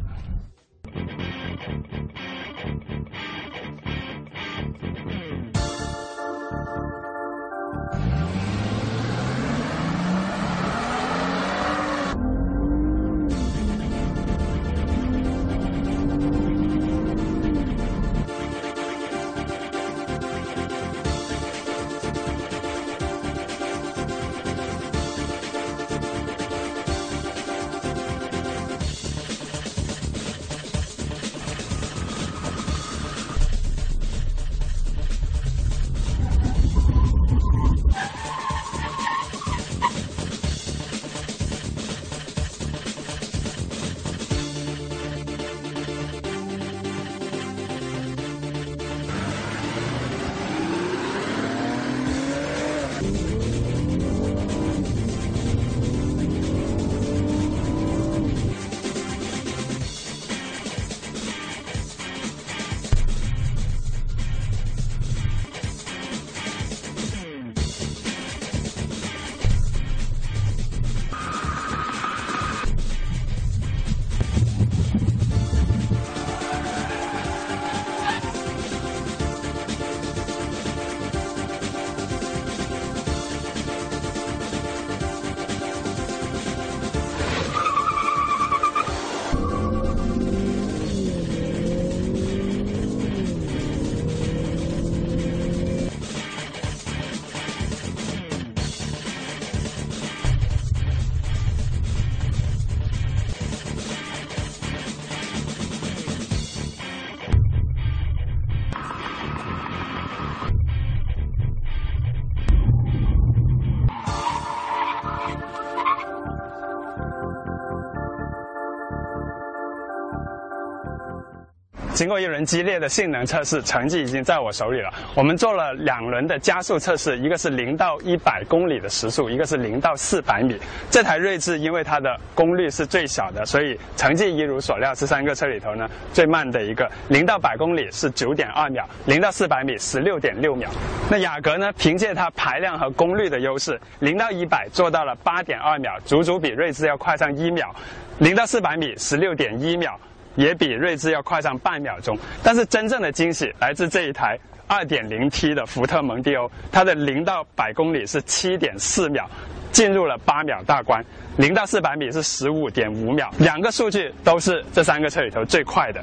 经过一轮激烈的性能测试，成绩已经在我手里了。我们做了两轮的加速测试，一个是零到一百公里的时速，一个是零到四百米。这台锐志因为它的功率是最小的，所以成绩一如所料，是三个车里头呢最慢的一个。零到百公里是九点二秒，零到四百米十六点六秒。那雅阁呢，凭借它排量和功率的优势，零到一百做到了八点二秒，足足比锐志要快上一秒。零到四百米十六点一秒。也比锐志要快上半秒钟，但是真正的惊喜来自这一台 2.0T 的福特蒙迪欧，它的零到百公里是7.4秒，进入了八秒大关，零到四百米是十五点五秒，两个数据都是这三个车里头最快的。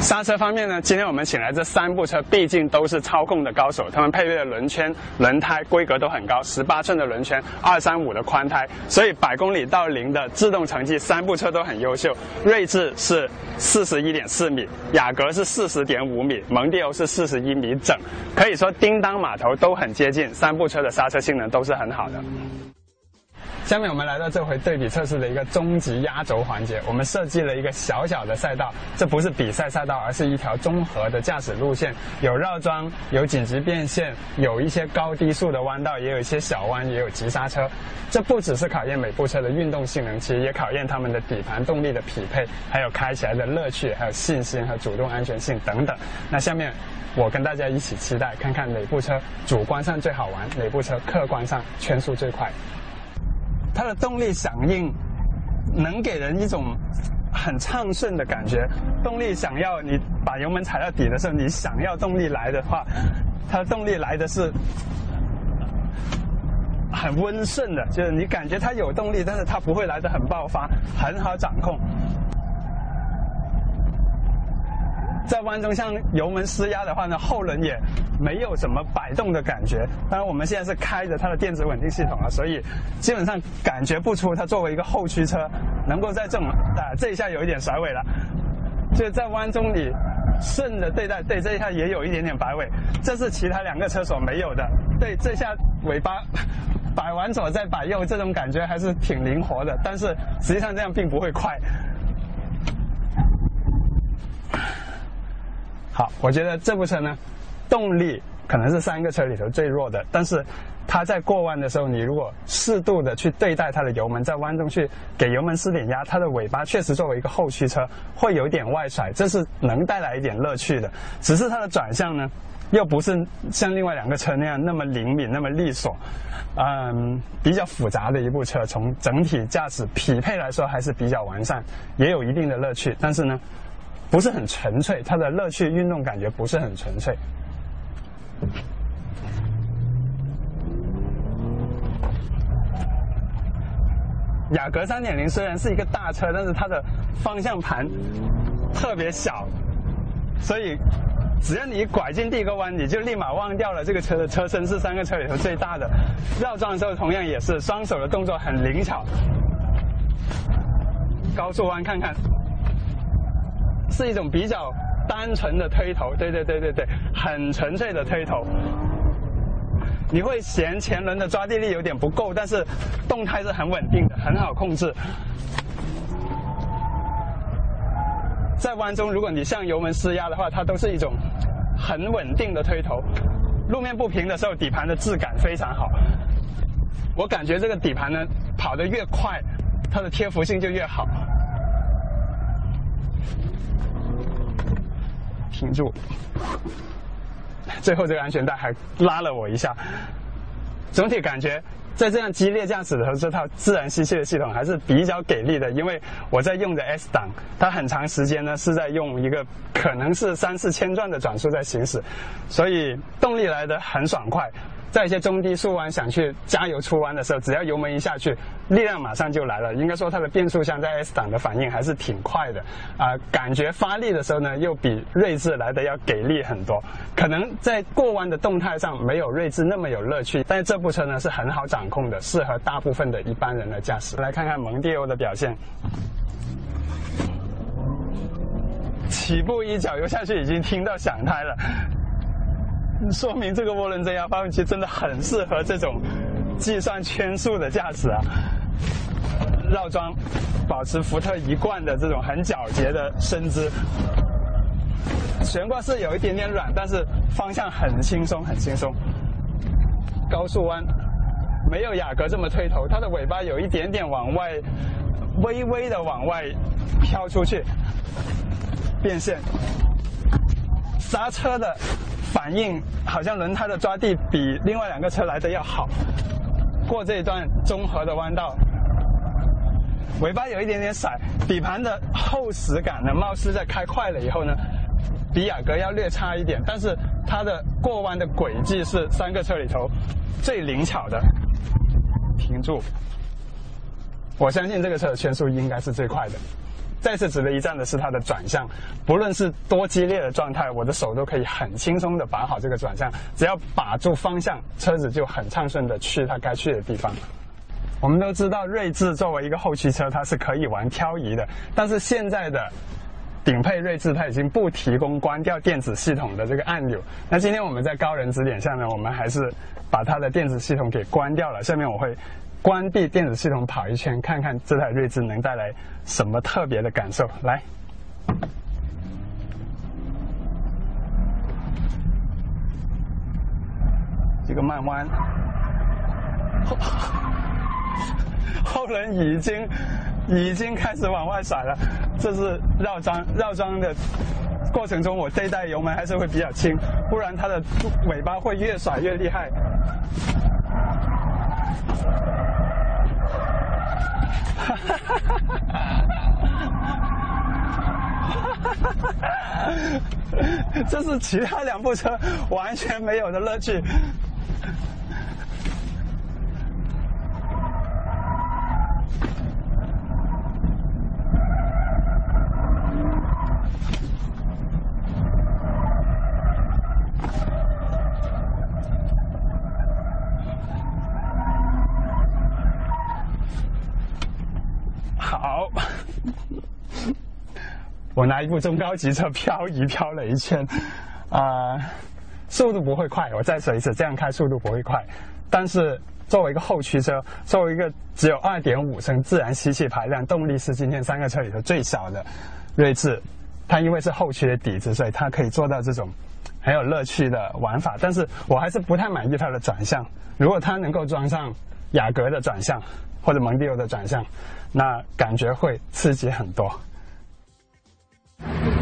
刹车方面呢，今天我们请来这三部车，毕竟都是操控的高手，他们配备的轮圈、轮胎规格都很高，十八寸的轮圈，二三五的宽胎，所以百公里到零的制动成绩，三部车都很优秀。锐志是四十一点四米，雅阁是四十点五米，蒙迪欧是四十一米整，可以说叮当码头都很接近，三部车的刹车性能都是很好的。下面我们来到这回对比测试的一个终极压轴环节，我们设计了一个小小的赛道，这不是比赛赛道，而是一条综合的驾驶路线，有绕桩，有紧急变线，有一些高低速的弯道，也有一些小弯，也有急刹车。这不只是考验每部车的运动性能，其实也考验它们的底盘动力的匹配，还有开起来的乐趣，还有信心和主动安全性等等。那下面我跟大家一起期待，看看哪部车主观上最好玩，哪部车客观上圈速最快。它的动力响应能给人一种很畅顺的感觉。动力想要你把油门踩到底的时候，你想要动力来的话，它的动力来的是很温顺的，就是你感觉它有动力，但是它不会来的很爆发，很好掌控。在弯中像油门施压的话呢，后轮也没有什么摆动的感觉。当然我们现在是开着它的电子稳定系统啊，所以基本上感觉不出它作为一个后驱车能够在这种啊这一下有一点甩尾了，就在弯中你顺着对待，对这一下也有一点点摆尾，这是其他两个车所没有的。对这下尾巴 (laughs) 摆完左再摆右，这种感觉还是挺灵活的，但是实际上这样并不会快。好，我觉得这部车呢，动力可能是三个车里头最弱的，但是它在过弯的时候，你如果适度的去对待它的油门，在弯中去给油门施点压，它的尾巴确实作为一个后驱车会有点外甩，这是能带来一点乐趣的。只是它的转向呢，又不是像另外两个车那样那么灵敏、那么利索，嗯，比较复杂的一部车，从整体驾驶匹配来说还是比较完善，也有一定的乐趣，但是呢。不是很纯粹，它的乐趣、运动感觉不是很纯粹。雅阁三点零虽然是一个大车，但是它的方向盘特别小，所以只要你拐进第一个弯，你就立马忘掉了这个车的车身是三个车里头最大的。绕桩的时候同样也是，双手的动作很灵巧。高速弯看看。是一种比较单纯的推头，对对对对对，很纯粹的推头。你会嫌前轮的抓地力有点不够，但是动态是很稳定的，很好控制。在弯中，如果你向油门施压的话，它都是一种很稳定的推头。路面不平的时候，底盘的质感非常好。我感觉这个底盘呢，跑得越快，它的贴服性就越好。停住！最后这个安全带还拉了我一下。总体感觉在这样激烈驾驶的时候，这套自然吸气的系统还是比较给力的。因为我在用的 S 档，它很长时间呢是在用一个可能是三四千转的转速在行驶，所以动力来的很爽快。在一些中低速弯想去加油出弯的时候，只要油门一下去，力量马上就来了。应该说它的变速箱在 S 档的反应还是挺快的，啊，感觉发力的时候呢，又比锐志来的要给力很多。可能在过弯的动态上没有锐志那么有乐趣，但是这部车呢是很好掌控的，适合大部分的一般人的驾驶。来看看蒙迪欧的表现，起步一脚油下去，已经听到响胎了。(laughs) 说明这个涡轮增压发动机真的很适合这种计算圈速的驾驶啊！绕桩保持福特一贯的这种很矫捷的身姿，悬挂是有一点点软，但是方向很轻松，很轻松。高速弯没有雅阁这么推头，它的尾巴有一点点往外，微微的往外飘出去，变线，刹车的。反应好像轮胎的抓地比另外两个车来的要好。过这一段综合的弯道，尾巴有一点点甩，底盘的厚实感呢，貌似在开快了以后呢，比雅阁要略差一点。但是它的过弯的轨迹是三个车里头最灵巧的。停住。我相信这个车的圈速应该是最快的。再次值得一赞的是它的转向，不论是多激烈的状态，我的手都可以很轻松的把好这个转向，只要把住方向，车子就很畅顺的去它该去的地方。我们都知道，锐志作为一个后驱车，它是可以玩漂移的，但是现在的顶配锐志它已经不提供关掉电子系统的这个按钮。那今天我们在高人指点下呢，我们还是把它的电子系统给关掉了。下面我会。关闭电子系统，跑一圈，看看这台锐志能带来什么特别的感受。来，这个慢弯，(laughs) 后轮已经已经开始往外甩了，这是绕桩绕桩的过程中，我这一代油门还是会比较轻，不然它的尾巴会越甩越厉害。哈哈哈！这是其他两部车完全没有的乐趣。好，我拿一部中高级车漂移漂了一圈，啊、速度不会快。我再说一次，这样开速度不会快，但是作为一个后驱车，作为一个只有2.5升自然吸气排量，动力是今天三个车里头最小的锐志，它因为是后驱的底子，所以它可以做到这种很有乐趣的玩法。但是我还是不太满意它的转向。如果它能够装上雅阁的转向或者蒙迪欧的转向，那感觉会刺激很多。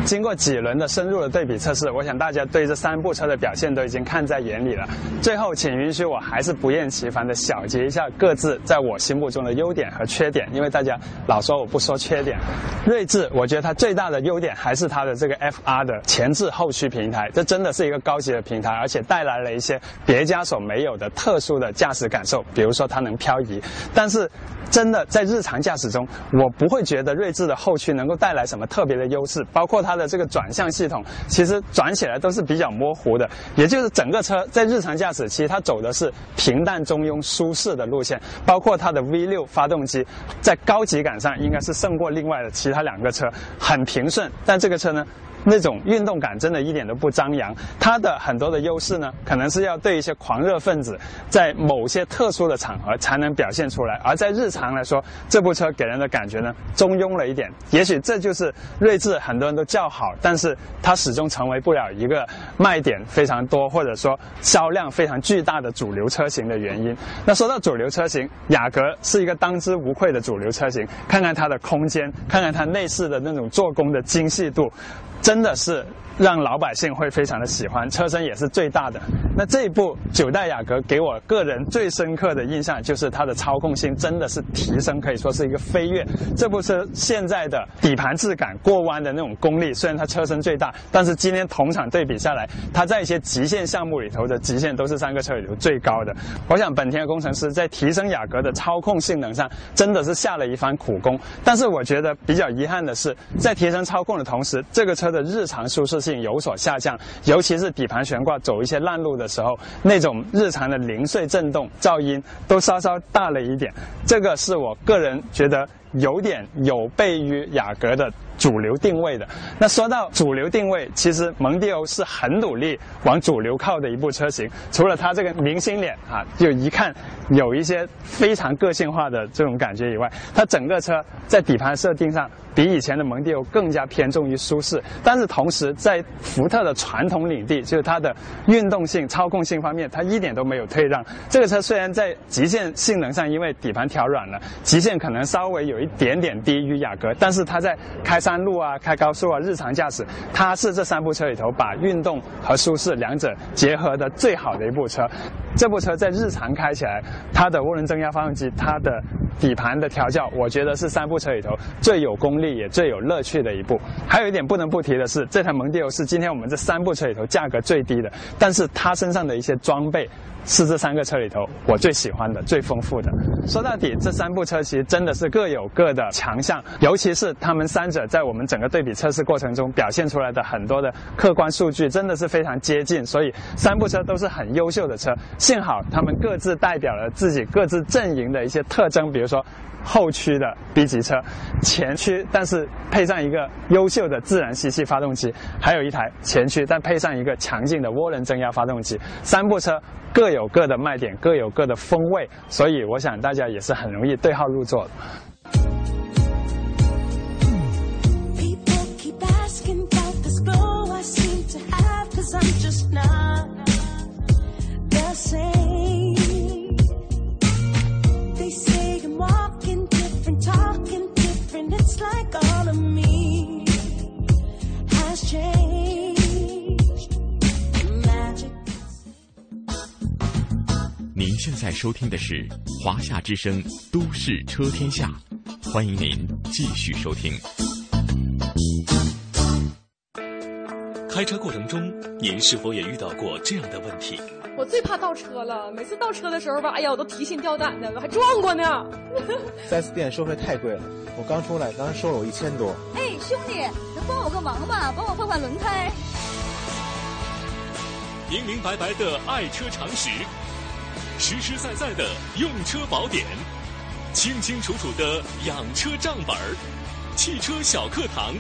经过几轮的深入的对比测试，我想大家对这三部车的表现都已经看在眼里了。最后，请允许我还是不厌其烦的小结一下各自在我心目中的优点和缺点，因为大家老说我不说缺点。锐志，我觉得它最大的优点还是它的这个 FR 的前置后驱平台，这真的是一个高级的平台，而且带来了一些别家所没有的特殊的驾驶感受，比如说它能漂移。但是，真的在日常驾驶中，我不会觉得锐志的后驱能够带来什么特别的优势，包括它它的这个转向系统，其实转起来都是比较模糊的。也就是整个车在日常驾驶期，它走的是平淡中庸、舒适的路线，包括它的 V 六发动机，在高级感上应该是胜过另外的其他两个车，很平顺。但这个车呢？那种运动感真的一点都不张扬，它的很多的优势呢，可能是要对一些狂热分子在某些特殊的场合才能表现出来，而在日常来说，这部车给人的感觉呢中庸了一点。也许这就是锐志很多人都叫好，但是它始终成为不了一个卖点非常多或者说销量非常巨大的主流车型的原因。那说到主流车型，雅阁是一个当之无愧的主流车型，看看它的空间，看看它内饰的那种做工的精细度。真的是让老百姓会非常的喜欢，车身也是最大的。那这一部九代雅阁给我个人最深刻的印象就是它的操控性真的是提升，可以说是一个飞跃。这部车现在的底盘质感、过弯的那种功力，虽然它车身最大，但是今天同场对比下来，它在一些极限项目里头的极限都是三个车里头最高的。我想本田的工程师在提升雅阁的操控性能上真的是下了一番苦功。但是我觉得比较遗憾的是，在提升操控的同时，这个车的日常舒适性有所下降，尤其是底盘悬挂走一些烂路的时候，那种日常的零碎震动、噪音都稍稍大了一点。这个是我个人觉得有点有悖于雅阁的主流定位的。那说到主流定位，其实蒙迪欧是很努力往主流靠的一部车型。除了它这个明星脸啊，就一看有一些非常个性化的这种感觉以外，它整个车在底盘设定上比以前的蒙迪欧更加偏重于舒适。但是同时，在福特的传统领地，就是它的运动性、操控性方面，它一点都没有退让。这个车虽然在极限性能上，因为底盘调软了，极限可能稍微有一点点低于雅阁，但是它在开上山路啊、开高速啊、日常驾驶，它是这三部车里头把运动和舒适两者结合的最好的一部车。这部车在日常开起来，它的涡轮增压发动机，它的底盘的调教，我觉得是三部车里头最有功力也最有乐趣的一部。还有一点不能不提的是，这台蒙迪欧是今天我们这三部车里头价格最低的，但是它身上的一些装备是这三个车里头我最喜欢的、最丰富的。说到底，这三部车其实真的是各有各的强项，尤其是他们三者在我们整个对比测试过程中表现出来的很多的客观数据，真的是非常接近。所以三部车都是很优秀的车，幸好他们各自代表了自己各自阵营的一些特征，比如说。后驱的 B 级车，前驱但是配上一个优秀的自然吸气发动机，还有一台前驱但配上一个强劲的涡轮增压发动机。三部车各有各的卖点，各有各的风味，所以我想大家也是很容易对号入座的。I'm just not 现在收听的是华夏之声《都市车天下》，欢迎您继续收听。开车过程中，您是否也遇到过这样的问题？我最怕倒车了，每次倒车的时候吧，哎呀，我都提心吊胆的，我还撞过呢。4S 店收费太贵了，我刚出来，当时收了我一千多。哎，兄弟，能帮我个忙吗？帮我换换轮胎。明明白白的爱车常识，实实在在的用车宝典，清清楚楚的养车账本儿，汽车小课堂，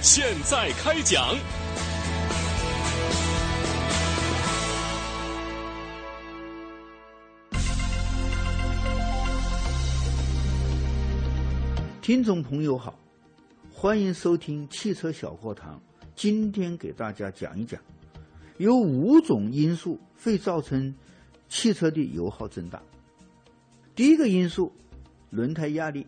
现在开讲。听众朋友好，欢迎收听汽车小课堂。今天给大家讲一讲，有五种因素会造成汽车的油耗增大。第一个因素，轮胎压力。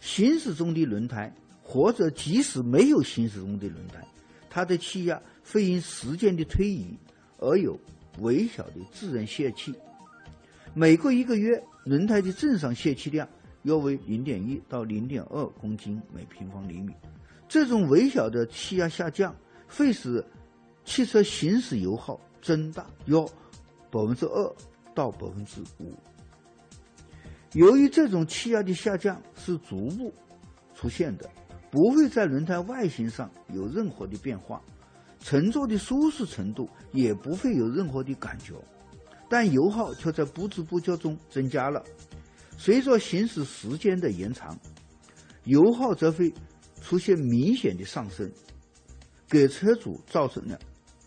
行驶中的轮胎，或者即使没有行驶中的轮胎，它的气压会因时间的推移而有微小的自然泄气。每隔一个月，轮胎的正常泄气量约为零点一到零点二公斤每平方厘米。这种微小的气压下降，会使汽车行驶油耗增大约百分之二到百分之五。由于这种气压的下降是逐步出现的，不会在轮胎外形上有任何的变化，乘坐的舒适程度也不会有任何的感觉，但油耗却在不知不觉中增加了。随着行驶时间的延长，油耗则会出现明显的上升，给车主造成了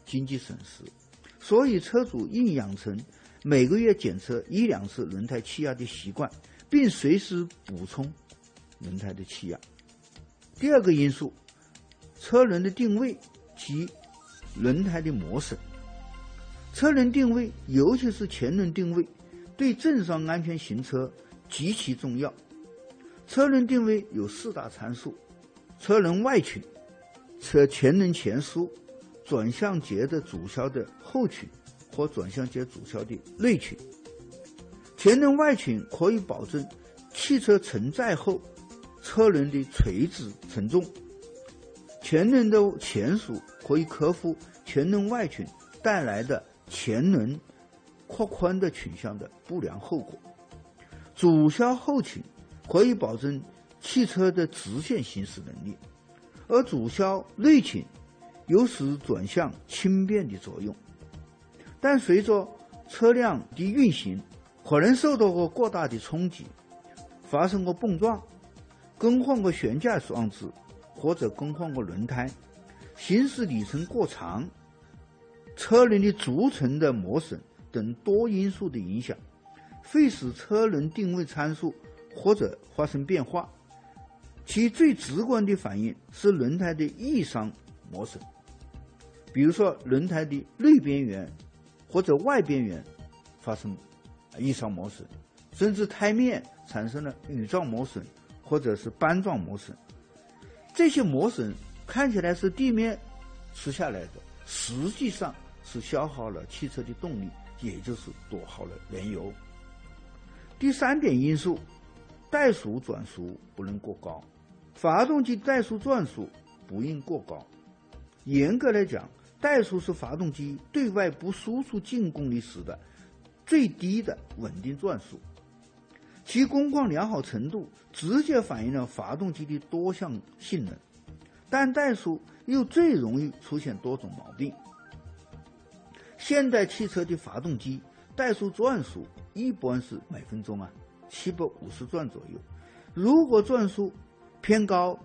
经济损失。所以，车主应养成每个月检测一两次轮胎气压的习惯，并随时补充轮胎的气压。第二个因素，车轮的定位及轮胎的磨损。车轮定位，尤其是前轮定位，对正常安全行车极其重要。车轮定位有四大参数：车轮外倾、车前轮前枢、转向节的主销的后倾和转向节主销的内倾。前轮外倾可以保证汽车承载后车轮的垂直承重，前轮的前束可以克服前轮外倾带来的前轮扩宽的倾向的不良后果。主销后倾可以保证汽车的直线行驶能力，而主销内倾有使转向轻便的作用。但随着车辆的运行，可能受到过过大的冲击，发生过碰撞，更换过悬架装置，或者更换过轮胎，行驶里程过长，车轮的轴承的磨损等多因素的影响，会使车轮定位参数或者发生变化。其最直观的反应是轮胎的异伤磨损，比如说轮胎的内边缘或者外边缘发生异伤磨损，甚至胎面产生了羽状磨损或者是斑状磨损。这些磨损看起来是地面吃下来的，实际上是消耗了汽车的动力，也就是多耗了燃油。第三点因素，怠速转速不能过高，发动机怠速转速不应过高。严格来讲，怠速是发动机对外不输出净功率时的最低的稳定转速，其工况良好程度直接反映了发动机的多项性能。但怠速又最容易出现多种毛病。现代汽车的发动机怠速转速一般是每分钟啊七百五十转左右，如果转速偏高，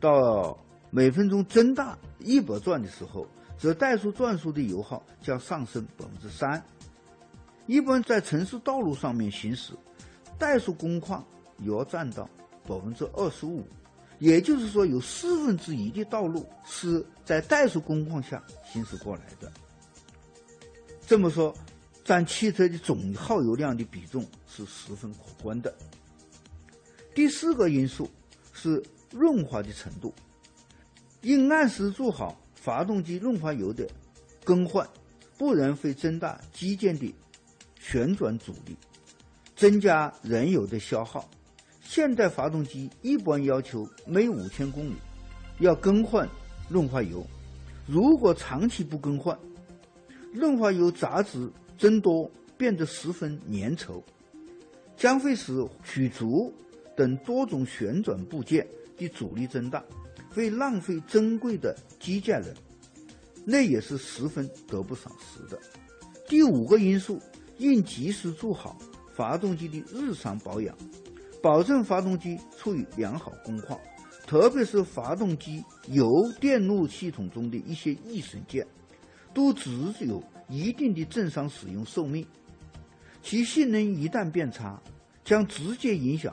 到每分钟增大一百转的时候，则怠速转速的油耗将上升百分之三。一般在城市道路上面行驶，怠速工况也要占到百分之二十五，也就是说有四分之一的道路是在怠速工况下行驶过来的。这么说，占汽车的总耗油量的比重是十分可观的。第四个因素是润滑的程度，应按时做好发动机润滑油的更换，不然会增大机件的旋转阻力，增加燃油的消耗。现代发动机一般要求每五千公里要更换润滑油，如果长期不更换，润滑油杂质增多，变得十分粘稠，将会使曲轴等多种旋转部件的阻力增大，会浪费珍贵的机件人，那也是十分得不偿失的。第五个因素，应及时做好发动机的日常保养，保证发动机处于良好工况，特别是发动机油电路系统中的一些易损件。都只有一定的正常使用寿命，其性能一旦变差，将直接影响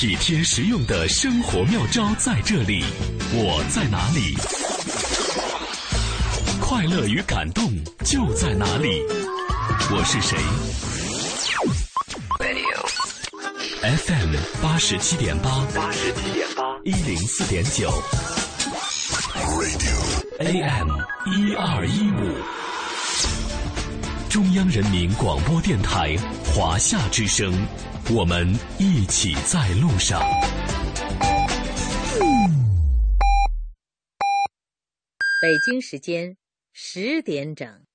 体贴实用的生活妙招在这里。我在哪里？快乐与感动就在哪里？我是谁？FM 八十七点八，八十七点八，一零四点九，AM 一二一五，中央人民广播电台华夏之声。我们一起在路上。北京时间十点整。